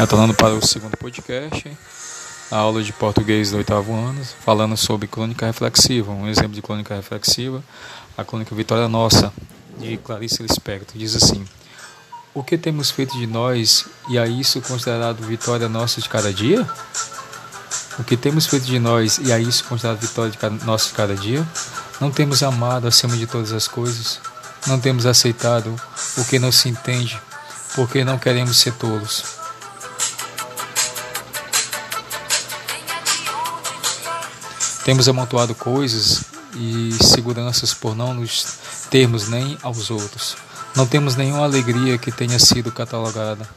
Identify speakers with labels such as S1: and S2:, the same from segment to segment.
S1: Retornando para o segundo podcast, a aula de português do oitavo ano, falando sobre crônica reflexiva. Um exemplo de crônica reflexiva, a crônica Vitória Nossa, de Clarice Lispector. Diz assim: O que temos feito de nós e a isso considerado vitória nossa de cada dia? O que temos feito de nós e a isso considerado vitória de cada, nossa de cada dia? Não temos amado acima de todas as coisas? Não temos aceitado o que não se entende, porque não queremos ser tolos? Temos amontoado coisas e seguranças por não nos termos nem aos outros. Não temos nenhuma alegria que tenha sido catalogada,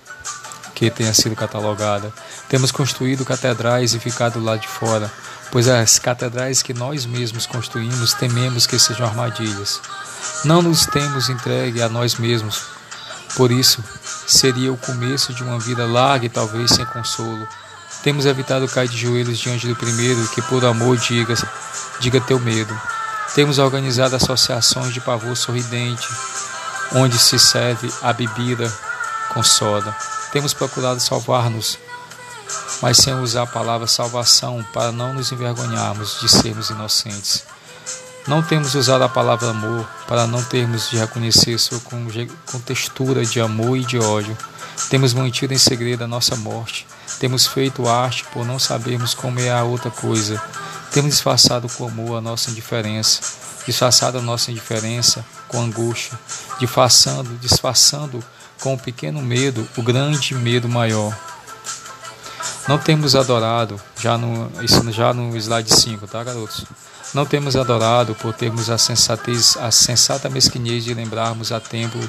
S1: que tenha sido catalogada. Temos construído catedrais e ficado lá de fora, pois as catedrais que nós mesmos construímos tememos que sejam armadilhas. Não nos temos entregue a nós mesmos. Por isso, seria o começo de uma vida larga e talvez sem consolo. Temos evitado cair de joelhos diante do primeiro que, por amor, diga, diga teu medo. Temos organizado associações de pavor sorridente, onde se serve a bebida com soda. Temos procurado salvar-nos, mas sem usar a palavra salvação para não nos envergonharmos de sermos inocentes. Não temos usado a palavra amor para não termos de reconhecer sua contextura de amor e de ódio. Temos mantido em segredo a nossa morte temos feito arte por não sabermos como é a outra coisa. Temos disfarçado com amor a nossa indiferença, disfarçado a nossa indiferença com angústia, disfarçando, disfarçando com o pequeno medo o grande medo maior. Não temos adorado, já no, isso já no slide 5, tá, garotos? Não temos adorado por termos a sensatez, a sensata mesquinhez de lembrarmos a tempo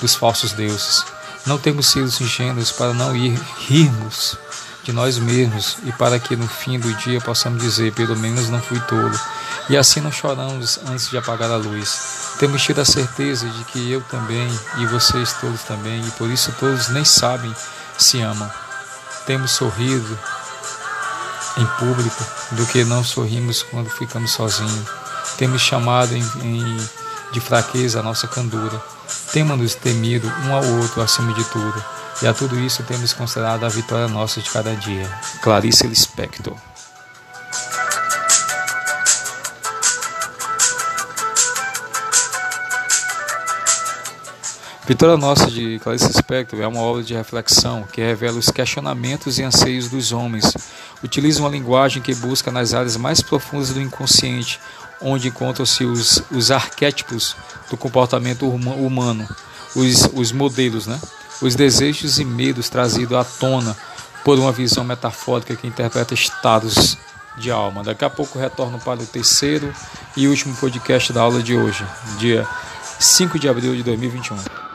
S1: dos falsos deuses. Não temos sido ingênuos para não ir rirmos de nós mesmos e para que no fim do dia possamos dizer, pelo menos não fui tolo. E assim não choramos antes de apagar a luz. Temos tido a certeza de que eu também e vocês todos também, e por isso todos nem sabem se amam. Temos sorrido em público do que não sorrimos quando ficamos sozinhos. Temos chamado em, em, de fraqueza a nossa candura. Temos-nos temido um ao outro acima de tudo. E a tudo isso temos considerado a vitória nossa de cada dia. Clarice Lispector. Vitória Nossa de Clarice Lispector é uma obra de reflexão que revela os questionamentos e anseios dos homens. Utiliza uma linguagem que busca nas áreas mais profundas do inconsciente, onde encontram-se os, os arquétipos do comportamento humano, os, os modelos, né? os desejos e medos trazidos à tona por uma visão metafórica que interpreta estados de alma. Daqui a pouco retorno para o terceiro e último podcast da aula de hoje, dia 5 de abril de 2021.